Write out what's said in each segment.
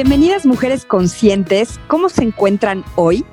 Bienvenidas mujeres conscientes, ¿cómo se encuentran hoy?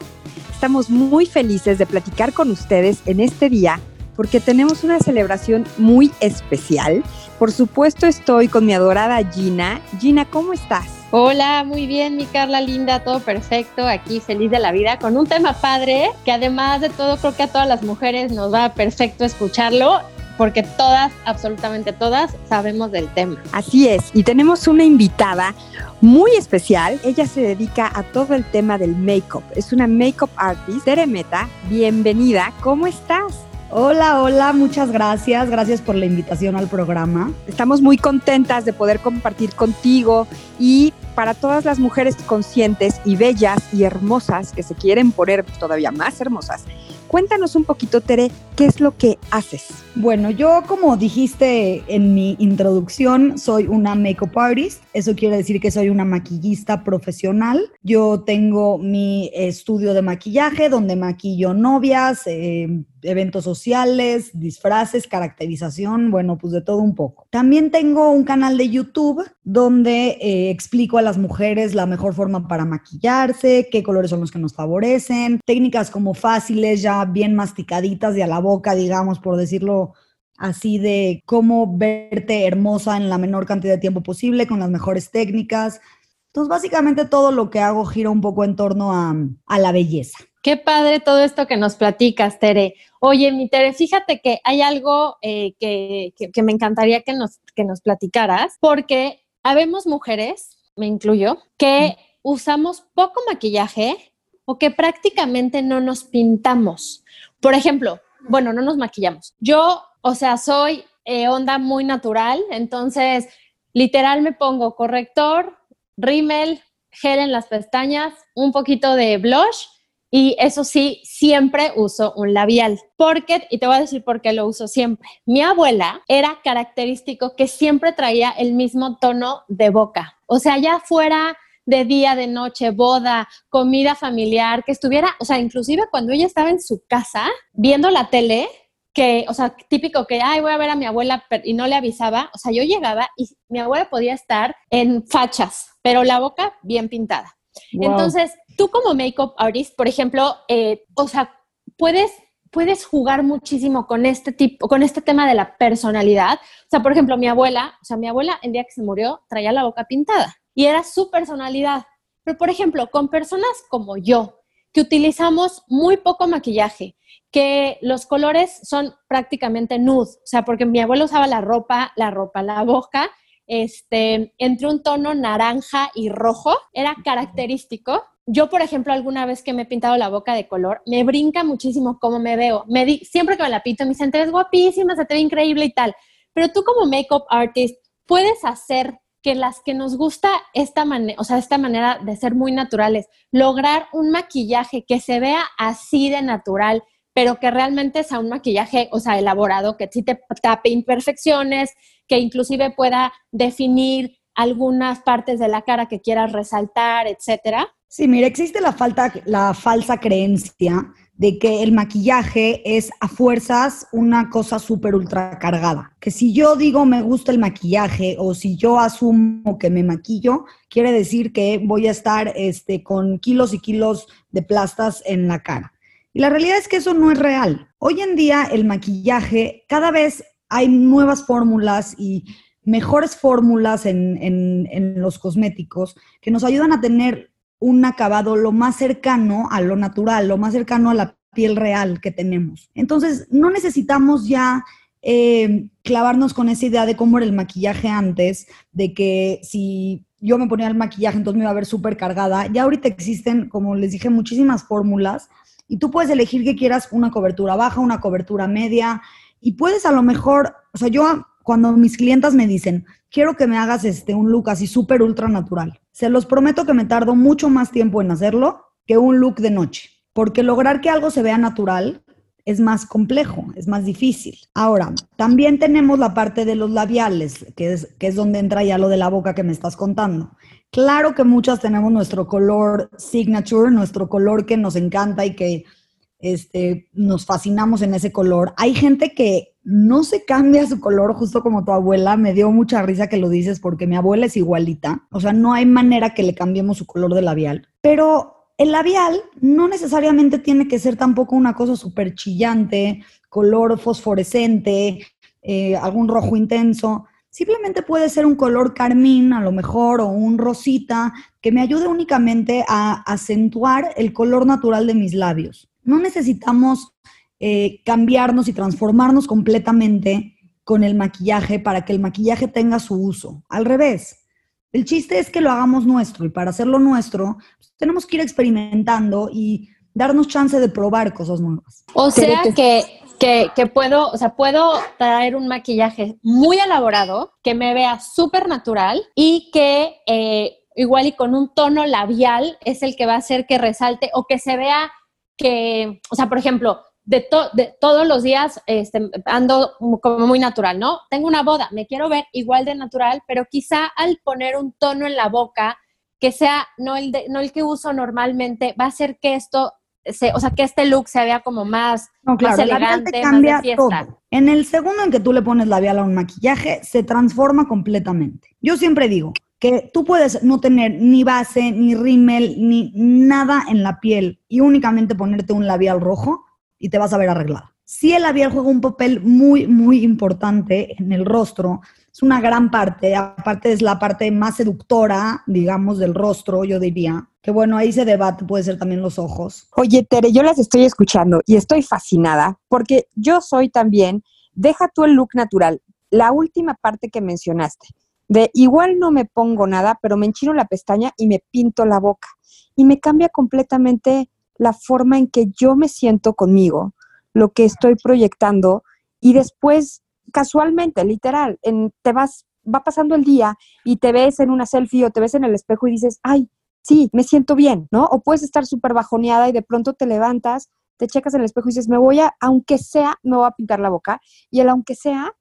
Estamos muy felices de platicar con ustedes en este día porque tenemos una celebración muy especial. Por supuesto estoy con mi adorada Gina. Gina, ¿cómo estás? Hola, muy bien, mi Carla linda, todo perfecto, aquí feliz de la vida, con un tema padre, que además de todo creo que a todas las mujeres nos va perfecto escucharlo porque todas, absolutamente todas, sabemos del tema. Así es, y tenemos una invitada muy especial. Ella se dedica a todo el tema del make-up. Es una make-up artist. Tere Meta, bienvenida. ¿Cómo estás? Hola, hola, muchas gracias. Gracias por la invitación al programa. Estamos muy contentas de poder compartir contigo y para todas las mujeres conscientes y bellas y hermosas que se quieren poner todavía más hermosas Cuéntanos un poquito, Tere, ¿qué es lo que haces? Bueno, yo como dijiste en mi introducción, soy una makeup artist. Eso quiere decir que soy una maquillista profesional. Yo tengo mi estudio de maquillaje donde maquillo novias, eh, eventos sociales, disfraces, caracterización, bueno, pues de todo un poco. También tengo un canal de YouTube donde eh, explico a las mujeres la mejor forma para maquillarse, qué colores son los que nos favorecen, técnicas como fáciles, ya bien masticaditas de a la boca, digamos, por decirlo así de cómo verte hermosa en la menor cantidad de tiempo posible, con las mejores técnicas. Entonces, básicamente todo lo que hago gira un poco en torno a la belleza. Qué padre todo esto que nos platicas, Tere. Oye, mi Tere, fíjate que hay algo eh, que, me encantaría que nos, que nos platicaras, porque habemos mujeres, me incluyo, que usamos poco maquillaje o que prácticamente no nos pintamos. Por ejemplo, bueno, no nos maquillamos. Yo, o sea, soy eh, onda muy natural, entonces literal me pongo corrector, rímel, gel en las pestañas, un poquito de blush y eso sí, siempre uso un labial. Porque, y te voy a decir por qué lo uso siempre. Mi abuela era característico que siempre traía el mismo tono de boca. O sea, ya fuera de día, de noche, boda, comida familiar, que estuviera, o sea, inclusive cuando ella estaba en su casa viendo la tele, que, o sea, típico que, ay, voy a ver a mi abuela y no le avisaba, o sea, yo llegaba y mi abuela podía estar en fachas, pero la boca bien pintada. Entonces, tú como makeup artist, por ejemplo, eh, o sea, puedes puedes jugar muchísimo con este tipo, con este tema de la personalidad. O sea, por ejemplo, mi abuela, o sea, mi abuela el día que se murió traía la boca pintada y era su personalidad. Pero, por ejemplo, con personas como yo, que utilizamos muy poco maquillaje, que los colores son prácticamente nude, o sea, porque mi abuelo usaba la ropa, la ropa, la boca este, entre un tono naranja y rojo, era característico. Yo, por ejemplo, alguna vez que me he pintado la boca de color, me brinca muchísimo cómo me veo. Me di, siempre que me la pinto, me dicen, te ves guapísima, se te ve increíble y tal. Pero tú como makeup artist, puedes hacer que las que nos gusta esta manera, o sea, esta manera de ser muy naturales, lograr un maquillaje que se vea así de natural, pero que realmente sea un maquillaje, o sea, elaborado, que sí te tape imperfecciones, que inclusive pueda definir algunas partes de la cara que quieras resaltar, etcétera? Sí, mira, existe la, falta, la falsa creencia de que el maquillaje es a fuerzas una cosa súper ultra cargada. Que si yo digo me gusta el maquillaje o si yo asumo que me maquillo, quiere decir que voy a estar este, con kilos y kilos de plastas en la cara. Y la realidad es que eso no es real. Hoy en día el maquillaje, cada vez hay nuevas fórmulas y mejores fórmulas en, los cosméticos que nos ayudan a tener un acabado lo más cercano a lo natural, lo más cercano a la piel real que tenemos. Entonces, no necesitamos ya eh, clavarnos con esa idea de cómo era el maquillaje antes, de que si yo me ponía el maquillaje, entonces me iba a ver súper cargada. Ya ahorita existen, como les dije, muchísimas fórmulas y tú puedes elegir que quieras una cobertura baja, una cobertura media y puedes a lo mejor, o sea, yo cuando mis clientas me dicen, quiero que me hagas este, un look así súper ultra natural, se los prometo que me tardo mucho más tiempo en hacerlo que un look de noche, porque lograr que algo se vea natural es más complejo, es más difícil. Ahora, también tenemos la parte de los labiales, que es, que es donde entra ya lo de la boca que me estás contando. Claro que muchas tenemos nuestro color signature, nuestro color que nos encanta y que este, nos fascinamos en ese color. Hay gente que no se cambia su color justo como tu abuela. Me dio mucha risa que lo dices porque mi abuela es igualita. O sea, no hay manera que le cambiemos su color de labial. Pero el labial no necesariamente tiene que ser tampoco una cosa súper chillante, color fosforescente, eh, algún rojo intenso. Simplemente puede ser un color carmín, a lo mejor, o un rosita, que me ayude únicamente a acentuar el color natural de mis labios. No necesitamos eh, cambiarnos y transformarnos completamente con el maquillaje para que el maquillaje tenga su uso. Al revés, el chiste es que lo hagamos nuestro y para hacerlo nuestro pues, tenemos que ir experimentando y darnos chance de probar cosas nuevas. O sea que, que, puedo, o sea, puedo traer un maquillaje muy elaborado, que me vea súper natural y que eh, igual y con un tono labial es el que va a hacer que resalte o que se vea que, o sea, por ejemplo, de, de, todos los días este, ando como muy natural, ¿no? Tengo una boda, me quiero ver igual de natural, pero quizá al poner un tono en la boca que sea no el, no el que uso normalmente, va a hacer que esto, se, o sea, que este look se vea como más, elegante, más de fiesta. En el segundo en que tú le pones labial a un maquillaje, se transforma completamente. Yo siempre digo, que tú puedes no tener ni base, ni rímel, ni nada en la piel y únicamente ponerte un labial rojo y te vas a ver arreglada. Sí, el labial juega un papel muy, muy importante en el rostro. Es una gran parte, aparte es la parte más seductora, digamos, del rostro, yo diría. Que bueno, ahí se debate, puede ser también los ojos. Oye, Tere, yo las estoy escuchando y estoy fascinada porque yo soy también, deja tú el look natural, la última parte que mencionaste, de igual no me pongo nada, pero me enchino la pestaña y me pinto la boca. Y me cambia completamente la forma en que yo me siento conmigo, lo que estoy proyectando y después casualmente, literal, en, te vas, va pasando el día y te ves en una selfie o te ves en el espejo y dices, ay, sí, me siento bien, ¿no? O puedes estar súper bajoneada y de pronto te levantas, te checas en el espejo y dices, me voy a, aunque sea, me voy a pintar la boca. Y el aunque sea,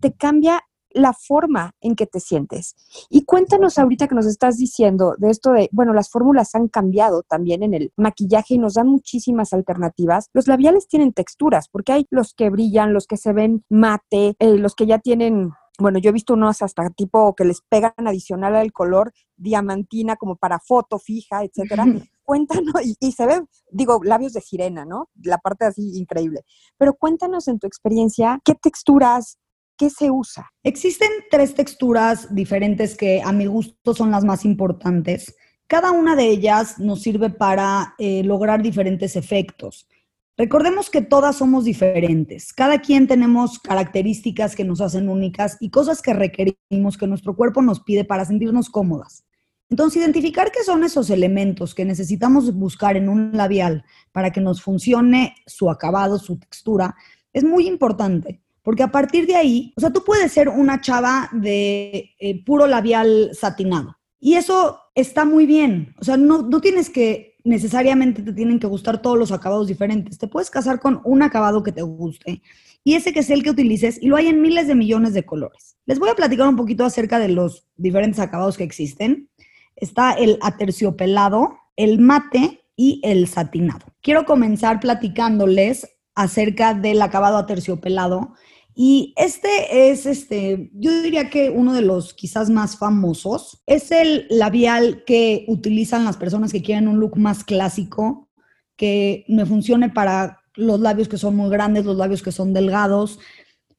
te cambia la forma en que te sientes. Y cuéntanos ahorita que nos estás diciendo de esto de, bueno, las fórmulas han cambiado también en el maquillaje y nos dan muchísimas alternativas. Los labiales tienen texturas, porque hay los que brillan, los que se ven mate, eh, los que ya tienen bueno, yo he visto unos hasta tipo que les pegan adicional al color diamantina como para foto fija, etcétera. Cuéntanos, y, y, se ve, digo, labios de sirena, ¿no? La parte así increíble. Pero cuéntanos en tu experiencia, ¿qué texturas, ¿qué se usa? Existen tres texturas diferentes que a mi gusto son las más importantes. Cada una de ellas nos sirve para eh, lograr diferentes efectos. Recordemos que todas somos diferentes. Cada quien tenemos características que nos hacen únicas y cosas que requerimos, que nuestro cuerpo nos pide para sentirnos cómodas. Entonces, identificar qué son esos elementos que necesitamos buscar en un labial para que nos funcione su acabado, su textura, es muy importante. Porque a partir de ahí, o sea, tú puedes ser una chava de eh, puro labial satinado. Y eso está muy bien. O sea, no, no tienes que necesariamente te tienen que gustar todos los acabados diferentes. Te puedes casar con un acabado que te guste y ese que es el que utilices y lo hay en miles de millones de colores. Les voy a platicar un poquito acerca de los diferentes acabados que existen. Está el aterciopelado, el mate y el satinado. Quiero comenzar platicándoles acerca del acabado aterciopelado y este es, este, yo diría que uno de los quizás más famosos. Es el labial que utilizan las personas que quieren un look más clásico, que me funcione para los labios que son muy grandes, los labios que son delgados,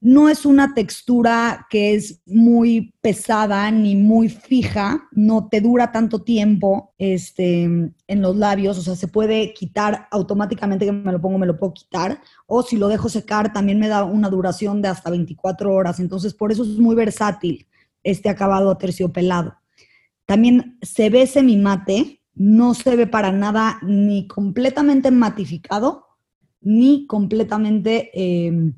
no es una textura que es muy pesada ni muy fija, no te dura tanto tiempo este, en los labios, o sea, se puede quitar automáticamente que me lo pongo, me lo puedo quitar, o si lo dejo secar también me da una duración de hasta 24 horas, entonces por eso es muy versátil este acabado terciopelado. También se ve semi mate, no se ve para nada ni completamente matificado, ni completamente... Eh,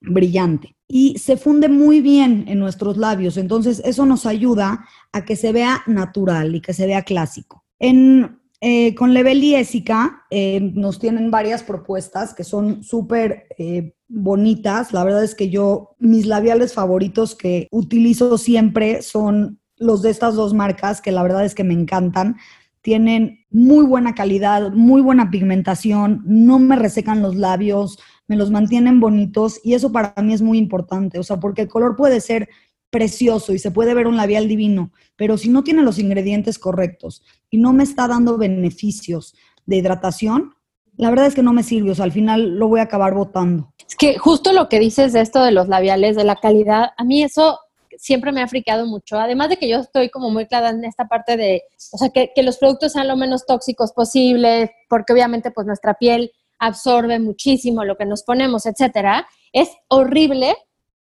brillante. y se funde muy bien en nuestros labios. Entonces, eso nos ayuda a que se vea natural y que se vea clásico. En, eh, con Level y Ésica eh, nos tienen varias propuestas que son súper eh, bonitas. La verdad es que yo, mis labiales favoritos que utilizo siempre son los de estas dos marcas, que la verdad es que me encantan. Tienen muy buena calidad, muy buena pigmentación, no me resecan los labios, me los mantienen bonitos y eso para mí es muy importante, o sea, porque el color puede ser precioso y se puede ver un labial divino, pero si no tiene los ingredientes correctos y no me está dando beneficios de hidratación, la verdad es que no me sirve, o sea, al final lo voy a acabar botando. Es que justo lo que dices de esto de los labiales, de la calidad, a mí eso siempre me ha fricado mucho. Además de que yo estoy como muy clara en esta parte de, o sea, que, que los productos sean lo menos tóxicos posible, porque obviamente pues nuestra piel absorbe muchísimo lo que nos ponemos, etcétera, es horrible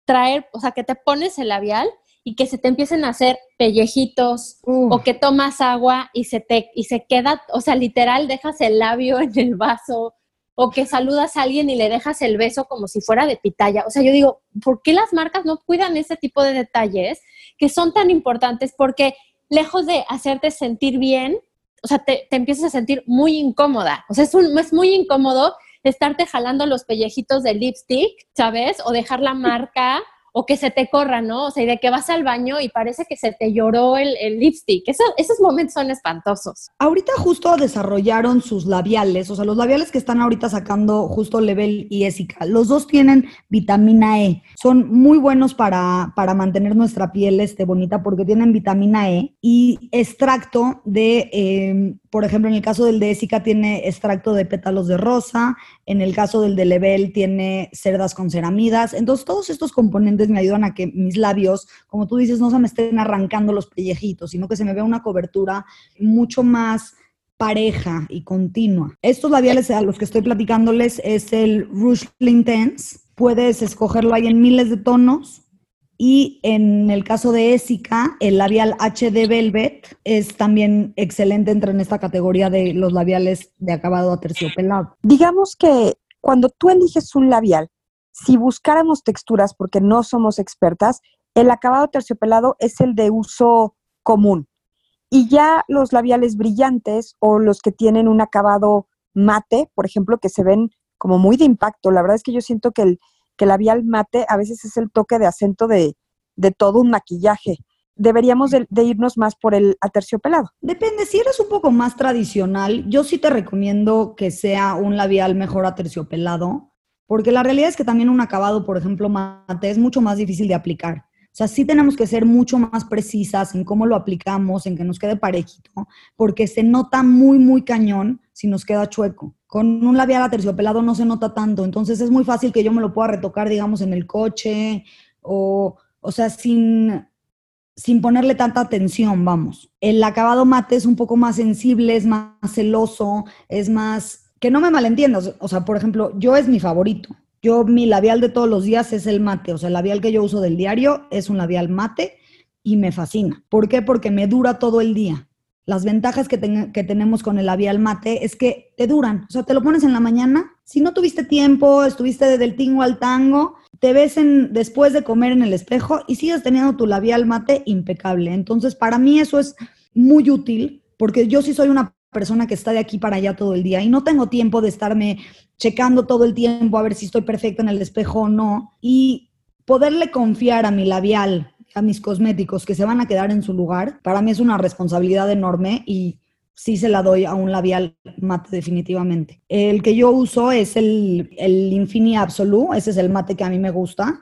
traer, o sea, que te pones el labial y que se te empiecen a hacer pellejitos o que tomas agua y se te y se queda, o sea, literal dejas el labio en el vaso o que saludas a alguien y le dejas el beso como si fuera de pitaya. O sea, yo digo, ¿por qué las marcas no cuidan ese tipo de detalles que son tan importantes? Porque lejos de hacerte sentir bien, o sea, te, empiezas a sentir muy incómoda. O sea, es, es muy incómodo estarte jalando los pellejitos del lipstick, ¿sabes? O dejar la marca o que se te corra, ¿no? O sea, y de que vas al baño y parece que se te lloró el, lipstick. esos momentos son espantosos. Ahorita justo desarrollaron sus labiales, o sea, los labiales que están ahorita sacando justo Level y Essica, los dos tienen vitamina E. Son muy buenos para, para mantener nuestra piel este, bonita porque tienen vitamina E y extracto de, em, por ejemplo, en el caso del de Essica tiene extracto de pétalos de rosa, en el caso del de Level tiene cerdas con ceramidas. Entonces, todos estos componentes me ayudan a que mis labios, como tú dices, no se me estén arrancando los pellejitos, sino que se me vea una cobertura mucho más pareja y continua. Estos labiales a los que estoy platicándoles es el Rouge Intense. Puedes escogerlo ahí en miles de tonos. Y en el caso de Essica, el labial HD Velvet es también excelente, entra en esta categoría de los labiales de acabado aterciopelado. Digamos que cuando tú eliges un labial, si buscáramos texturas, porque no somos expertas, el acabado terciopelado es el de uso común. Y ya los labiales brillantes o los que tienen un acabado mate, por ejemplo, que se ven como muy de impacto. La verdad es que yo siento que el, que labial mate a veces es el toque de acento de, todo un maquillaje. Deberíamos de, de, irnos más por el aterciopelado. Depende, si eres un poco más tradicional, yo sí te recomiendo que sea un labial mejor aterciopelado, porque la realidad es que también un acabado, por ejemplo, mate, es mucho más difícil de aplicar. O sea, sí tenemos que ser mucho más precisas en cómo lo aplicamos, en que nos quede parejito, porque se nota muy, muy cañón si nos queda chueco. Con un labial aterciopelado no se nota tanto, entonces es muy fácil que yo me lo pueda retocar, digamos, en el coche o, o sea, sin, sin ponerle tanta atención, vamos. El acabado mate es un poco más sensible, es más celoso, es más que no me malentiendas, o sea, por ejemplo, yo es mi favorito. Yo, mi labial de todos los días es el mate, o sea, el labial que yo uso del diario es un labial mate y me fascina. ¿Por qué? Porque me dura todo el día. Las ventajas que, que, tenemos con el labial mate es que te duran. O sea, te lo pones en la mañana. Si no tuviste tiempo, estuviste del tingo al tango, te ves en, después de comer en el espejo y sigues teniendo tu labial mate impecable. Entonces, para mí eso es muy útil porque yo sí soy una persona que está de aquí para allá todo el día y no tengo tiempo de estarme checando todo el tiempo a ver si estoy perfecta en el espejo o no y poderle confiar a mi labial, a mis cosméticos que se van a quedar en su lugar, para mí es una responsabilidad enorme y sí se la doy a un labial mate definitivamente. El que yo uso es el, el Infini Absolu, ese es el mate que a mí me gusta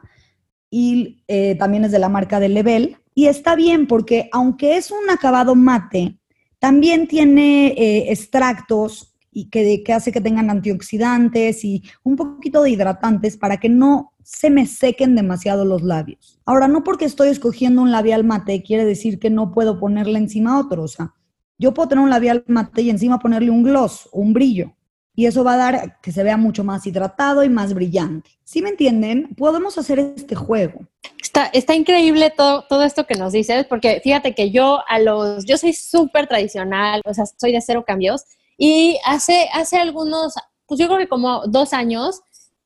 y eh, también es de la marca de Level y está bien porque aunque es un acabado mate, también tiene eh, extractos y que, que, hace que tengan antioxidantes y un poquito de hidratantes para que no se me sequen demasiado los labios. Ahora, no porque estoy escogiendo un labial mate quiere decir que no puedo ponerle encima otro. O sea, yo puedo tener un labial mate y encima ponerle un gloss un brillo. Y eso va a dar que se vea mucho más hidratado y más brillante. ¿Sí me entienden? Podemos hacer este juego. Está, está increíble todo, todo esto que nos dices, porque fíjate que yo a los, yo soy súper tradicional, o sea, soy de cero cambios, y hace, hace algunos, pues yo creo que como dos años,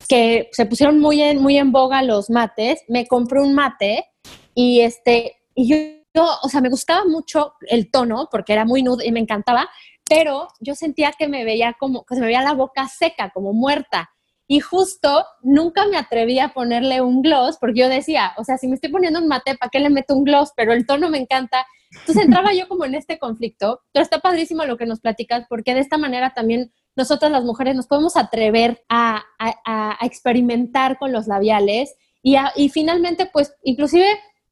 que se pusieron muy en, muy en boga los mates, me compré un mate y este, y yo, yo, o sea, me gustaba mucho el tono porque era muy nude y me encantaba, pero yo sentía que me veía como, que se me veía la boca seca, como muerta. Y justo nunca me atreví a ponerle un gloss porque yo decía, o sea, si me estoy poniendo un mate, ¿para qué le meto un gloss? Pero el tono me encanta. Entonces entraba yo como en este conflicto, pero está padrísimo lo que nos platicas porque de esta manera también nosotras las mujeres nos podemos atrever a, a, a experimentar con los labiales y, y finalmente pues inclusive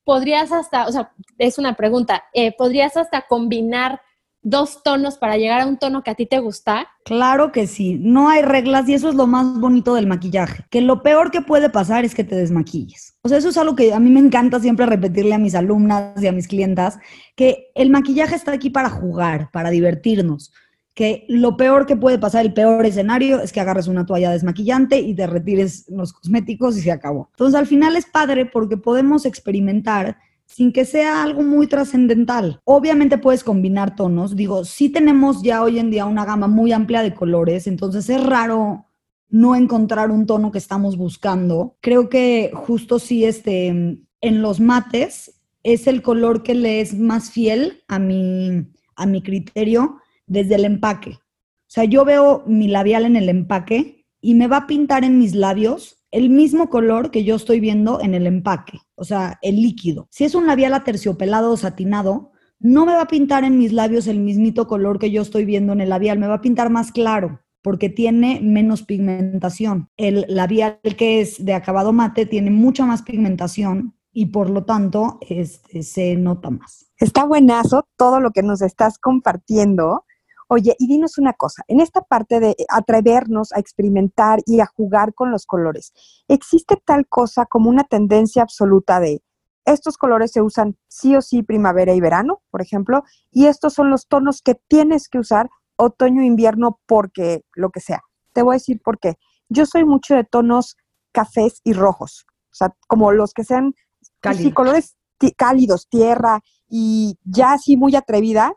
podrías hasta, o sea, es una pregunta, eh, podrías hasta combinar dos tonos para llegar a un tono que a ti te gusta? Claro que sí, no hay reglas y eso es lo más bonito del maquillaje, que lo peor que puede pasar es que te desmaquilles. O sea, eso es algo que a mí me encanta siempre repetirle a mis alumnas y a mis clientas, que el maquillaje está aquí para jugar, para divertirnos que lo peor que puede pasar, el peor escenario, es que agarres una toalla desmaquillante y te retires los cosméticos y se acabó. Entonces, al final es padre porque podemos experimentar sin que sea algo muy trascendental. Obviamente puedes combinar tonos. Digo, sí tenemos ya hoy en día una gama muy amplia de colores, entonces es raro no encontrar un tono que estamos buscando. Creo que justo sí, este, en los mates es el color que le es más fiel a mi, a mi criterio desde el empaque. O sea, yo veo mi labial en el empaque y me va a pintar en mis labios el mismo color que yo estoy viendo en el empaque, o sea, el líquido. Si es un labial aterciopelado o satinado, no me va a pintar en mis labios el mismito color que yo estoy viendo en el labial, me va a pintar más claro porque tiene menos pigmentación. El labial que es de acabado mate tiene mucha más pigmentación y por lo tanto este, se nota más. Está buenazo todo lo que nos estás compartiendo. Oye, y dinos una cosa, en esta parte de atrevernos a experimentar y a jugar con los colores, ¿existe tal cosa como una tendencia absoluta de estos colores se usan sí o sí primavera y verano, por ejemplo, y estos son los tonos que tienes que usar otoño invierno porque lo que sea? Te voy a decir por qué. Yo soy mucho de tonos cafés y rojos, o sea, como los que sean casi colores cálidos, tierra y ya así muy atrevida,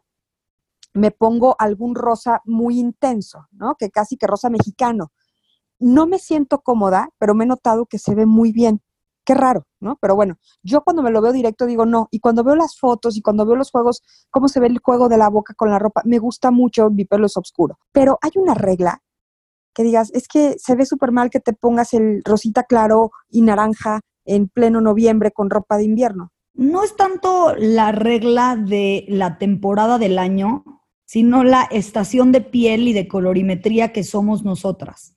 me pongo algún rosa muy intenso, ¿no? Que casi que rosa mexicano. No me siento cómoda, pero me he notado que se ve muy bien. Qué raro, ¿no? Pero bueno, yo cuando me lo veo directo digo no. Y cuando veo las fotos y cuando veo los juegos, cómo se ve el juego de la boca con la ropa, me gusta mucho, mi pelo es oscuro. Pero hay una regla que digas, es que se ve súper mal que te pongas el rosita claro y naranja en pleno noviembre con ropa de invierno. No es tanto la regla de la temporada del año, sino la estación de piel y de colorimetría que somos nosotras.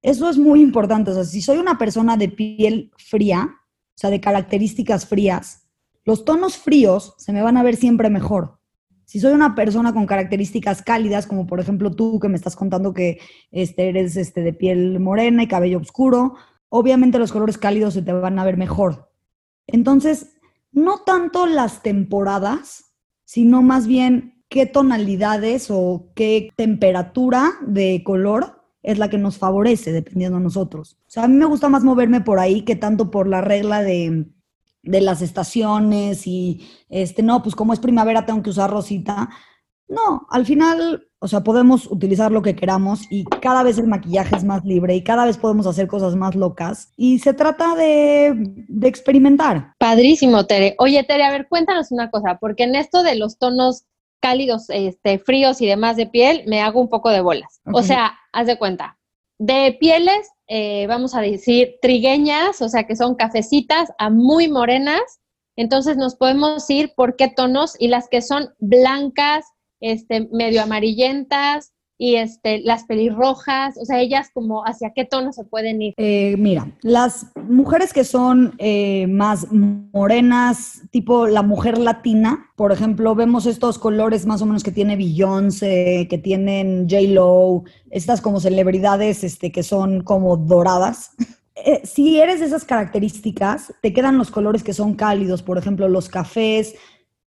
Eso es muy importante. O sea, si soy una persona de piel fría, o sea, de características frías, los tonos fríos se me van a ver siempre mejor. Si soy una persona con características cálidas, como por ejemplo tú que me estás contando que este, eres este, de piel morena y cabello oscuro, obviamente los colores cálidos se te van a ver mejor. Entonces, no tanto las temporadas, sino más bien qué tonalidades o qué temperatura de color es la que nos favorece, dependiendo de nosotros. O sea, a mí me gusta más moverme por ahí que tanto por la regla de, de las estaciones y, este, no, pues como es primavera tengo que usar rosita. No, al final, o sea, podemos utilizar lo que queramos y cada vez el maquillaje es más libre y cada vez podemos hacer cosas más locas y se trata de, de experimentar. Padrísimo, Tere. Oye, Tere, a ver, cuéntanos una cosa, porque en esto de los tonos cálidos, este, fríos y demás de piel, me hago un poco de bolas. O sea, haz de cuenta. De pieles, eh, vamos a decir, trigueñas, o sea, que son cafecitas a muy morenas. Entonces nos podemos ir por qué tonos y las que son blancas, este, medio amarillentas, y este, las pelirrojas, o sea, ellas como hacia qué tono se pueden ir. Eh, mira, las mujeres que son eh, más morenas, tipo la mujer latina, por ejemplo, vemos estos colores más o menos que tiene Beyoncé, que tienen J-Lo, estas como celebridades este, que son como doradas. Eh, si eres de esas características, te quedan los colores que son cálidos, por ejemplo, los cafés,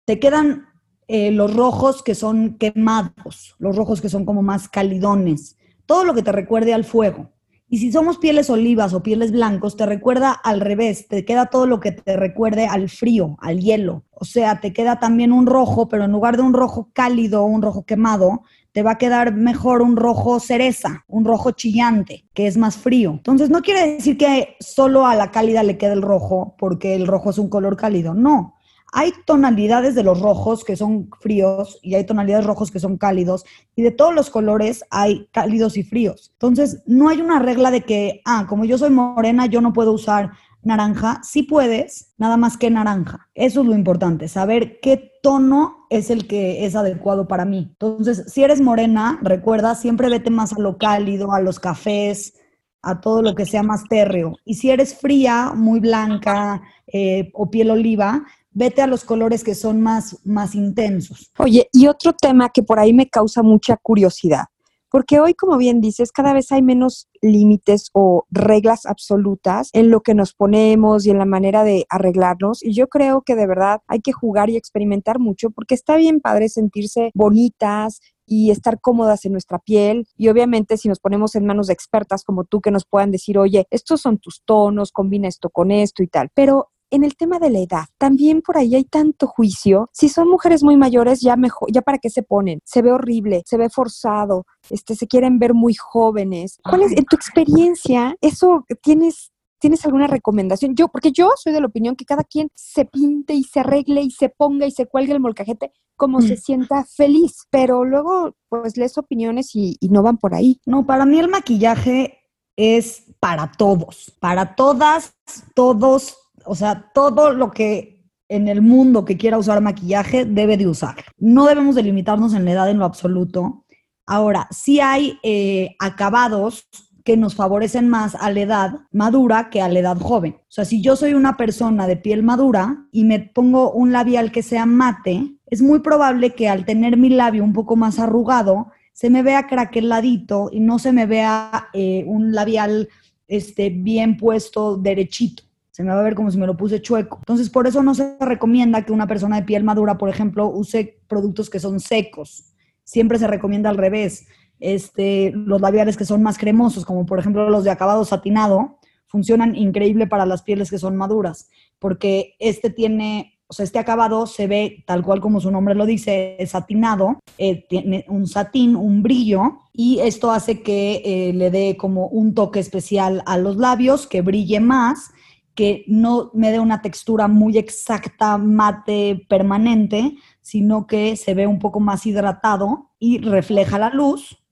te quedan eh, los rojos que son quemados, los rojos que son como más calidones, todo lo que te recuerde al fuego. Y si somos pieles olivas o pieles blancos, te recuerda al revés, te queda todo lo que te recuerde al frío, al hielo. O sea, te queda también un rojo, pero en lugar de un rojo cálido un rojo quemado, te va a quedar mejor un rojo cereza, un rojo chillante, que es más frío. Entonces, no quiere decir que solo a la cálida le quede el rojo, porque el rojo es un color cálido, no. Hay tonalidades de los rojos que son fríos y hay tonalidades rojos que son cálidos y de todos los colores hay cálidos y fríos. Entonces, no hay una regla de que, ah, como yo soy morena, yo no puedo usar naranja, sí puedes, nada más que naranja. Eso es lo importante, saber qué tono es el que es adecuado para mí. Entonces, si eres morena, recuerda, siempre vete más a lo cálido, a los cafés, a todo lo que sea más térreo. Y si eres fría, muy blanca eh, o piel oliva, vete a los colores que son más, más intensos. Oye, y otro tema que por ahí me causa mucha curiosidad. Porque hoy, como bien dices, cada vez hay menos límites o reglas absolutas en lo que nos ponemos y en la manera de arreglarnos. Y yo creo que de verdad hay que jugar y experimentar mucho porque está bien padre sentirse bonitas y estar cómodas en nuestra piel. Y obviamente si nos ponemos en manos de expertas como tú que nos puedan decir, oye, estos son tus tonos, combina esto con esto y tal. Pero en el tema de la edad, también por ahí hay tanto juicio. Si son mujeres muy mayores, ya mejor, ya para qué se ponen. Se ve horrible, se ve forzado, este, se quieren ver muy jóvenes. ¿Cuál es, en tu experiencia, eso tienes ¿Tienes alguna recomendación? Yo, porque yo soy de la opinión que cada quien se pinte y se arregle y se ponga y se cuelgue el molcajete como se mm. sienta feliz, pero luego pues lees opiniones y, y no van por ahí. No, para mí el maquillaje es para todos, para todas, todos, o sea, todo lo que en el mundo que quiera usar maquillaje debe de usar. No debemos de limitarnos en la edad en lo absoluto. Ahora, sí hay eh, acabados que nos favorecen más a la edad madura que a la edad joven. O sea, si yo soy una persona de piel madura y me pongo un labial que sea mate, es muy probable que al tener mi labio un poco más arrugado, se me vea craqueladito y no se me vea eh, un labial este, bien puesto derechito se me va a ver como si me lo puse chueco. Entonces, por eso no se recomienda que una persona de piel madura, por ejemplo, use productos que son secos. Siempre se recomienda al revés. Este, los labiales que son más cremosos, como por ejemplo los de acabado satinado, funcionan increíble para las pieles que son maduras, porque este tiene, o sea, este acabado se ve tal cual como su nombre lo dice, es satinado, eh, tiene un satín, un brillo, y esto hace que eh, le dé como un toque especial a los labios, que brille más que no me dé una textura muy exacta, mate, permanente, sino que se ve un poco más hidratado y refleja la luz.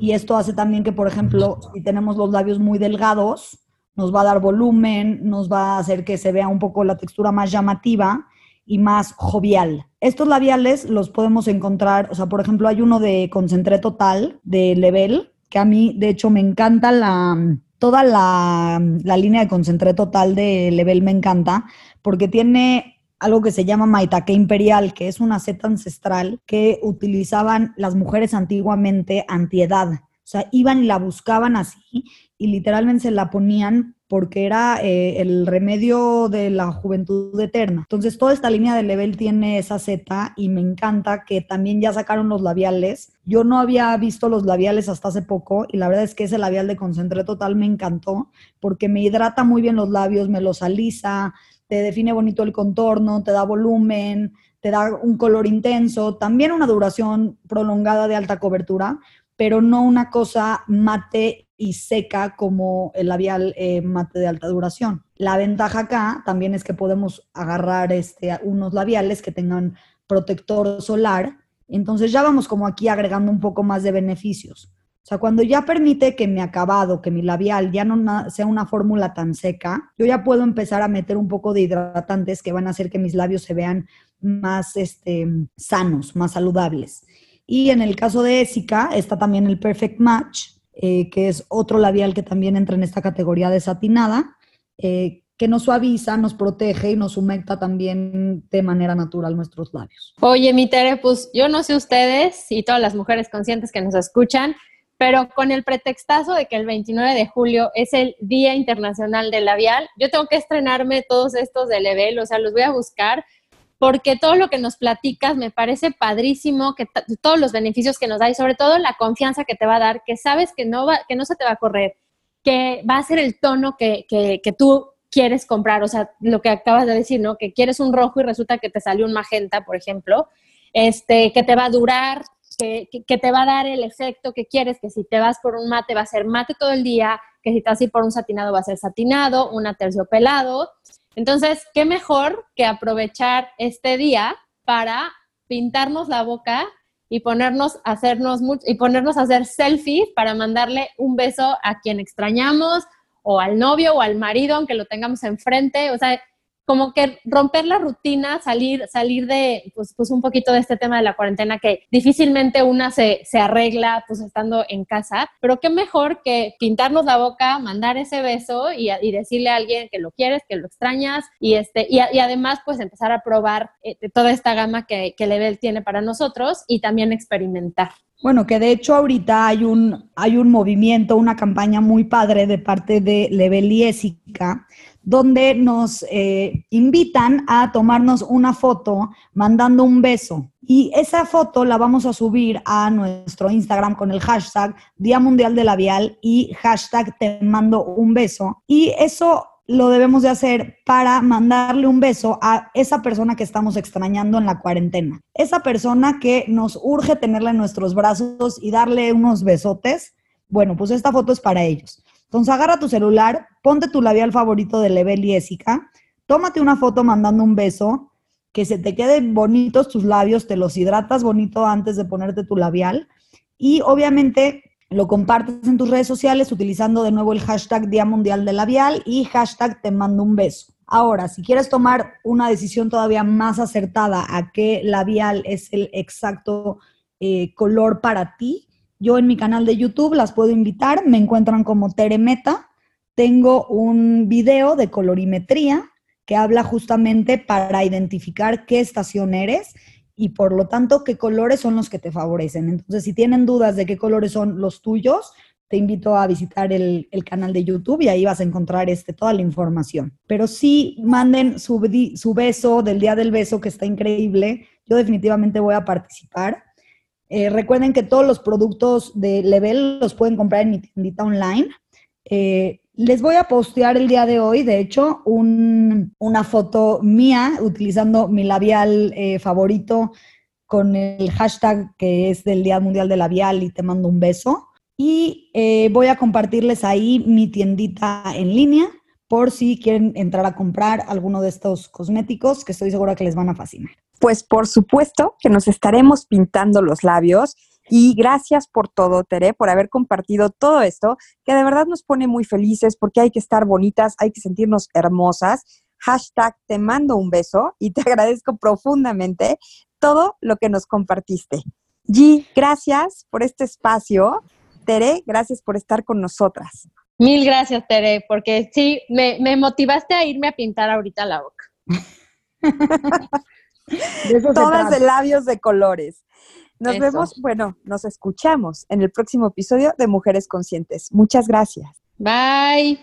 Y esto hace también que, por ejemplo, si tenemos los labios muy delgados, nos va a dar volumen, nos va a hacer que se vea un poco la textura más llamativa y más jovial. Estos labiales los podemos encontrar, o sea, por ejemplo, hay uno de concentré total, de Level, que a mí, de hecho, me encanta la, toda la, línea de concentré total de Level me encanta porque tiene algo que se llama maitake imperial, que es una seta ancestral que utilizaban las mujeres antiguamente antiedad. O sea, iban y la buscaban así y literalmente se la ponían porque era eh, el remedio de la juventud eterna. Entonces, toda esta línea de Level tiene esa seta y me encanta que también ya sacaron los labiales. Yo no había visto los labiales hasta hace poco y la verdad es que ese labial de concentré total me encantó porque me hidrata muy bien los labios, me los alisa, te define bonito el contorno, te da volumen, te da un color intenso, también una duración prolongada de alta cobertura, pero no una cosa mate y seca como el labial eh, mate de alta duración. La ventaja acá también es que podemos agarrar este, unos labiales que tengan protector solar, entonces ya vamos como aquí agregando un poco más de beneficios. O sea, cuando ya permite que mi acabado, que mi labial ya no sea una fórmula tan seca, yo ya puedo empezar a meter un poco de hidratantes que van a hacer que mis labios se vean más este, sanos, más saludables. Y en el caso de Ésica está también el Perfect Match, eh, que es otro labial que también entra en esta categoría de satinada, eh, que nos suaviza, nos protege y nos humecta también de manera natural nuestros labios. Oye, mi Tere, pues yo no sé ustedes y todas las mujeres conscientes que nos escuchan, pero con el pretextazo de que el 29 de julio es el Día Internacional del Labial, yo tengo que estrenarme todos estos de Level, o sea, los voy a buscar porque todo lo que nos platicas me parece padrísimo, que todos los beneficios que nos da y sobre todo la confianza que te va a dar, que sabes que no, va, que no se te va a correr, que va a ser el tono que, que, que tú quieres comprar, o sea, lo que acabas de decir, ¿no? Que quieres un rojo y resulta que te salió un magenta, por ejemplo, este, que te va a durar, que, que, te va a dar el efecto que quieres, que si te vas por un mate va a ser mate todo el día, que si te vas a ir por un satinado va a ser satinado, un aterciopelado. Entonces, ¿qué mejor que aprovechar este día para pintarnos la boca y ponernos a hacernos y ponernos a hacer selfies para mandarle un beso a quien extrañamos o al novio o al marido, aunque lo tengamos enfrente. O sea, como que romper la rutina, salir, salir de, pues, pues un poquito de este tema de la cuarentena que difícilmente una se, se arregla pues estando en casa, pero qué mejor que pintarnos la boca, mandar ese beso y, y decirle a alguien que lo quieres, que lo extrañas y, este, y, y además pues empezar a probar eh, toda esta gama que, que Level tiene para nosotros y también experimentar. Bueno, que de hecho ahorita hay un, hay un movimiento, una campaña muy padre de parte de Level y Ésica, donde nos eh, invitan a tomarnos una foto mandando un beso. Y esa foto la vamos a subir a nuestro Instagram con el hashtag Día Mundial de Labial y hashtag Te mando un beso. Y eso lo debemos de hacer para mandarle un beso a esa persona que estamos extrañando en la cuarentena. Esa persona que nos urge tenerla en nuestros brazos y darle unos besotes. Bueno, pues esta foto es para ellos. Entonces agarra tu celular, ponte tu labial favorito de Level y Jessica, tómate una foto mandando un beso, que se te queden bonitos tus labios, te los hidratas bonito antes de ponerte tu labial y obviamente lo compartes en tus redes sociales utilizando de nuevo el hashtag Día Mundial del Labial y hashtag Te mando un beso. Ahora, si quieres tomar una decisión todavía más acertada a qué labial es el exacto eh, color para ti, yo en mi canal de YouTube las puedo invitar, me encuentran como Tere Meta. Tengo un video de colorimetría que habla justamente para identificar qué estación eres y por lo tanto qué colores son los que te favorecen. Entonces, si tienen dudas de qué colores son los tuyos, te invito a visitar el, canal de YouTube y ahí vas a encontrar este, toda la información. Pero sí, manden su beso del Día del Beso, que está increíble. Yo definitivamente voy a participar. Eh, recuerden que todos los productos de Level los pueden comprar en mi tiendita online. Eh, les voy a postear el día de hoy, de hecho, una foto mía utilizando mi labial eh, favorito con el hashtag que es del Día Mundial del Labial y te mando un beso. Y voy a compartirles ahí mi tiendita en línea por si quieren entrar a comprar alguno de estos cosméticos que estoy segura que les van a fascinar. Pues por supuesto que nos estaremos pintando los labios y gracias por todo, Tere, por haber compartido todo esto, que de verdad nos pone muy felices porque hay que estar bonitas, hay que sentirnos hermosas. Hashtag te mando un beso y te agradezco profundamente todo lo que nos compartiste. G, gracias por este espacio. Tere, gracias por estar con nosotras. Mil gracias, Tere, porque sí, me, me motivaste a irme a pintar ahorita la boca. Todas de labios de colores. Nos vemos, bueno, nos escuchamos en el próximo episodio de Mujeres Conscientes. Muchas gracias. Bye.